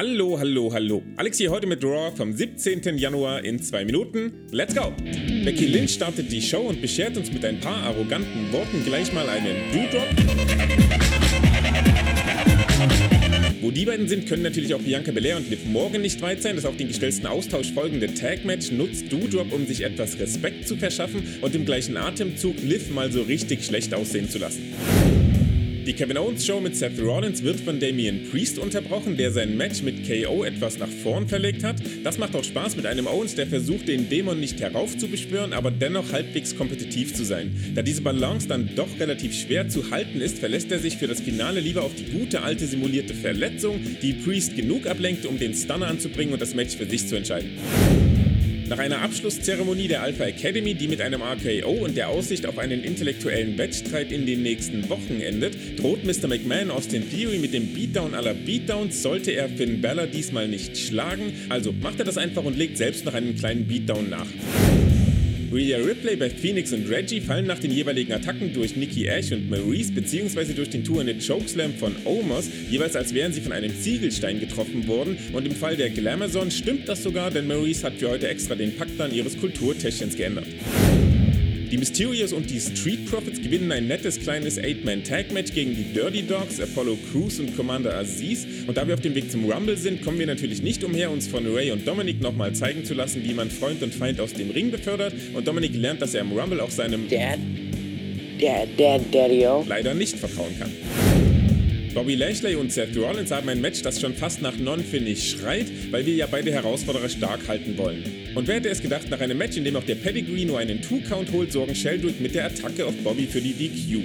Hallo, hallo, hallo. Alex hier heute mit Raw vom 17. Januar in zwei Minuten. Let's go! Becky Lynch startet die Show und beschert uns mit ein paar arroganten Worten gleich mal einen Do-Drop. Wo die beiden sind, können natürlich auch Bianca Belair und Liv Morgan nicht weit sein. Das auf den gestellten Austausch folgende Tag-Match nutzt Doudrop, um sich etwas Respekt zu verschaffen und im gleichen Atemzug Liv mal so richtig schlecht aussehen zu lassen. Die Kevin Owens Show mit Seth Rollins wird von Damian Priest unterbrochen, der sein Match mit KO etwas nach vorn verlegt hat. Das macht auch Spaß mit einem Owens, der versucht, den Dämon nicht heraufzubeschwören, aber dennoch halbwegs kompetitiv zu sein. Da diese Balance dann doch relativ schwer zu halten ist, verlässt er sich für das Finale lieber auf die gute alte simulierte Verletzung, die Priest genug ablenkt, um den Stunner anzubringen und das Match für sich zu entscheiden. Nach einer Abschlusszeremonie der Alpha Academy, die mit einem RKO und der Aussicht auf einen intellektuellen Wettstreit in den nächsten Wochen endet, droht Mr. McMahon Austin Theory mit dem Beatdown aller Beatdowns, sollte er Finn Balor diesmal nicht schlagen. Also macht er das einfach und legt selbst noch einen kleinen Beatdown nach. Rhea Ripley bei Phoenix und Reggie fallen nach den jeweiligen Attacken durch Nikki Ash und Maurice bzw. durch den Tour in den Chokeslam von Omos jeweils als wären sie von einem Ziegelstein getroffen worden und im Fall der Glamazon stimmt das sogar, denn Maurice hat für heute extra den Packplan ihres Kulturtäschchens geändert. Die Mysterios und die Street Profits gewinnen ein nettes kleines 8-Man-Tag-Match gegen die Dirty Dogs, Apollo Crews und Commander Aziz. Und da wir auf dem Weg zum Rumble sind, kommen wir natürlich nicht umher, uns von Ray und Dominic nochmal zeigen zu lassen, wie man Freund und Feind aus dem Ring befördert. Und Dominic lernt, dass er im Rumble auch seinem Dad? Dad, Dad, Daddy-O? leider nicht vertrauen kann. Bobby Lashley und Seth Rollins haben ein Match, das schon fast nach Non-Finish schreit, weil wir ja beide Herausforderer stark halten wollen. Und wer hätte es gedacht, nach einem Match, in dem auch der Pedigree nur einen Two-Count holt, sorgen Sheldrick mit der Attacke auf Bobby für die DQ.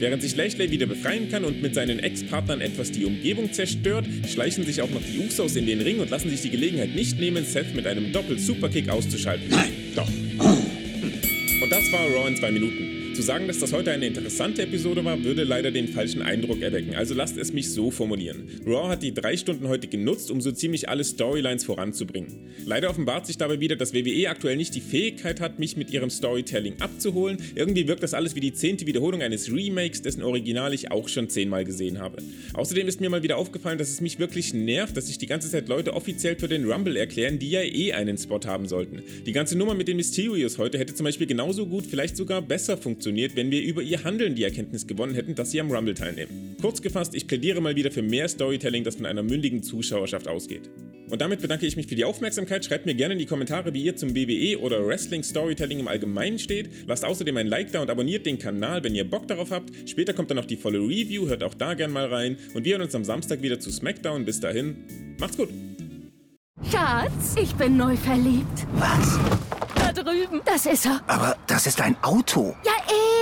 Während sich Lashley wieder befreien kann und mit seinen Ex-Partnern etwas die Umgebung zerstört, schleichen sich auch noch die Usos in den Ring und lassen sich die Gelegenheit nicht nehmen, Seth mit einem Doppel-Superkick auszuschalten. Nein. Doch. Und das war Raw in zwei Minuten. Zu sagen, dass das heute eine interessante Episode war, würde leider den falschen Eindruck erwecken, also lasst es mich so formulieren. Raw hat die drei Stunden heute genutzt, um so ziemlich alle Storylines voranzubringen. Leider offenbart sich dabei wieder, dass WWE aktuell nicht die Fähigkeit hat, mich mit ihrem Storytelling abzuholen. Irgendwie wirkt das alles wie die zehnte Wiederholung eines Remakes, dessen Original ich auch schon zehnmal gesehen habe. Außerdem ist mir mal wieder aufgefallen, dass es mich wirklich nervt, dass sich die ganze Zeit Leute offiziell für den Rumble erklären, die ja eh einen Spot haben sollten. Die ganze Nummer mit den Mysterios heute hätte zum Beispiel genauso gut, vielleicht sogar besser funktioniert wenn wir über ihr Handeln die Erkenntnis gewonnen hätten, dass sie am Rumble teilnehmen. Kurz gefasst, ich plädiere mal wieder für mehr Storytelling, das von einer mündigen Zuschauerschaft ausgeht. Und damit bedanke ich mich für die Aufmerksamkeit. Schreibt mir gerne in die Kommentare, wie ihr zum WWE oder Wrestling Storytelling im Allgemeinen steht. Lasst außerdem ein Like da und abonniert den Kanal, wenn ihr Bock darauf habt. Später kommt dann noch die volle Review, hört auch da gerne mal rein. Und wir hören uns am Samstag wieder zu SmackDown. Bis dahin, macht's gut. Schatz, ich bin neu verliebt. Was? Da drüben. Das ist er. Aber das ist ein Auto. Ja,